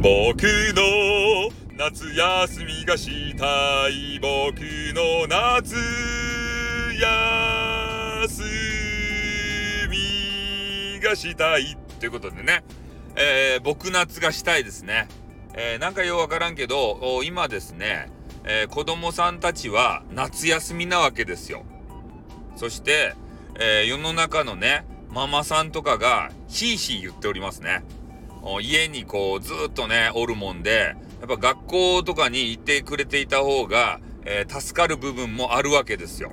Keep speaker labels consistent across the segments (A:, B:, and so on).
A: 僕の夏休みがしたい僕の夏休みがしたいということでね、えー、僕夏がしたいですね。えー、なんかようわからんけど、今ですね、えー、子供さんたちは夏休みなわけですよ。そして、えー、世の中のね、ママさんとかがひいひい言っておりますね。家にこうずっとね、おるもんで、やっぱ学校とかに行ってくれていた方が、えー、助かる部分もあるわけですよ。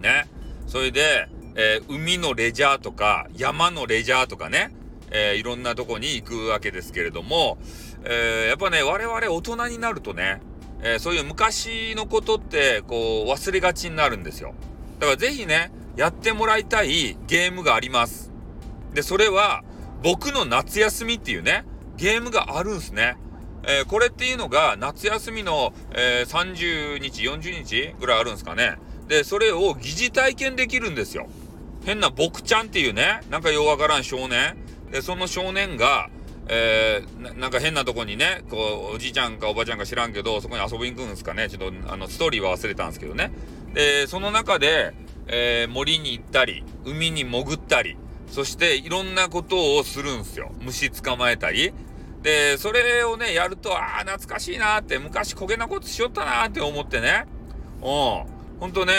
A: ね。それで、えー、海のレジャーとか、山のレジャーとかね、えー、いろんなとこに行くわけですけれども、えやっぱね、我々大人になるとね、えそういう昔のことって、こう、忘れがちになるんですよ。だからぜひね、やってもらいたいゲームがあります。で、それは、僕の夏休みっていうね、ゲームがあるんすね。えー、これっていうのが夏休みの、えー、30日、40日ぐらいあるんですかね。で、それを疑似体験できるんですよ。変な僕ちゃんっていうね、なんかようわからん少年。で、その少年が、えー、なんか変なとこにね、こう、おじいちゃんかおばちゃんか知らんけど、そこに遊びに行くんですかね。ちょっと、あの、ストーリーは忘れたんですけどね。で、その中で、えー、森に行ったり、海に潜ったり、そしていろんなことをするんすよ。虫捕まえたり。で、それをね、やると、ああ、懐かしいなって、昔焦げなことしよったなって思ってね。うん。ほんとね、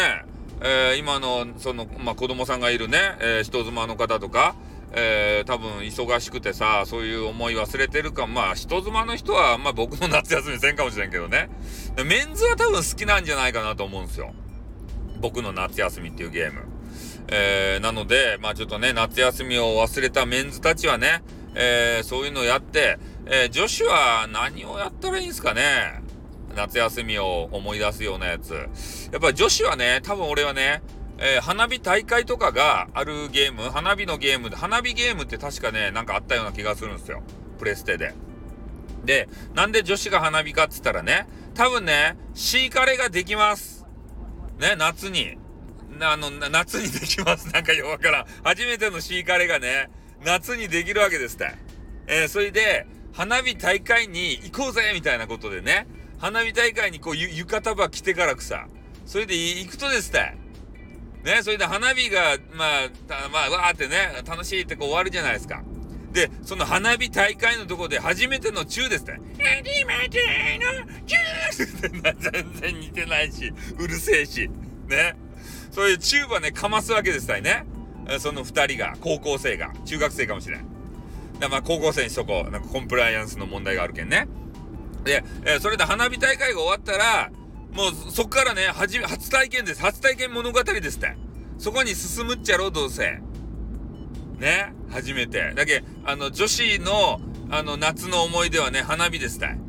A: えー、今の、その、まあ、子供さんがいるね、えー、人妻の方とか、えー、多分忙しくてさ、そういう思い忘れてるか、まあ、人妻の人は、まあ、僕の夏休みせんかもしれんけどね。メンズは多分好きなんじゃないかなと思うんですよ。僕の夏休みっていうゲーム。えー、なので、まあちょっとね、夏休みを忘れたメンズたちはね、えー、そういうのをやって、えー、女子は何をやったらいいんですかね？夏休みを思い出すようなやつ。やっぱ女子はね、多分俺はね、えー、花火大会とかがあるゲーム、花火のゲーム、花火ゲームって確かね、なんかあったような気がするんですよ。プレステで。で、なんで女子が花火かっつったらね、多分ね、シーカレーができます。ね、夏に。あの、夏にできます。なんかよわからん。初めてのシーカレーがね、夏にできるわけですって。えー、それで、花火大会に行こうぜみたいなことでね、花火大会にこう、浴衣ば着てからくさ、それで行くとですって。ね、それで花火が、まあ、まあ、わーってね、楽しいってこう終わるじゃないですか。で、その花火大会のとこで初めてのチューですね。初めてのチュー 全然似てないし、うるせえし。ね。そういうチューバね、かますわけですたいね。その二人が、高校生が、中学生かもしれん。まあ高校生にしとこう。なんかコンプライアンスの問題があるけんね。で、えー、それで花火大会が終わったら、もうそっからね、はじめ、初体験です。初体験物語ですって。そこに進むっちゃろう、どうせ。ね、初めて。だけあの、女子の、あの、夏の思い出はね、花火ですたい。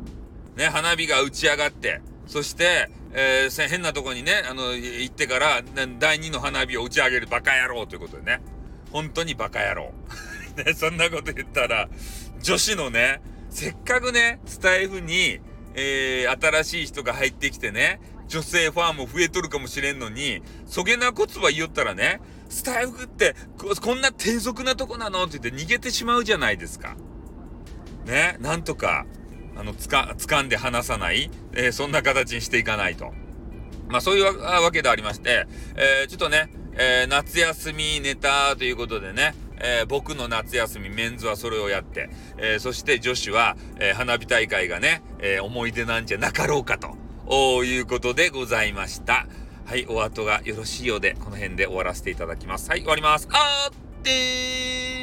A: ね、花火が打ち上がって、そして、えー、変なとこにね、あの、行ってから、第二の花火を打ち上げるバカ野郎ということでね。本当にバカ野郎。ね、そんなこと言ったら、女子のね、せっかくね、スタイフに、えー、新しい人が入ってきてね、女性ファンも増えとるかもしれんのに、そげなこつは言おったらね、スタイフってこ、こんな低俗なとこなのって言って逃げてしまうじゃないですか。ね、なんとか、あの、つか、掴んで離さない、えー、そんな形にしていかないと。まあそういうわけでありまして、えー、ちょっとね、えー、夏休みネタということでね、えー、僕の夏休み、メンズはそれをやって、えー、そして女子は、えー、花火大会がね、え思い出なんじゃなかろうかと、いうことでございました。はい、お後がよろしいようで、この辺で終わらせていただきます。はい、終わります。あーってー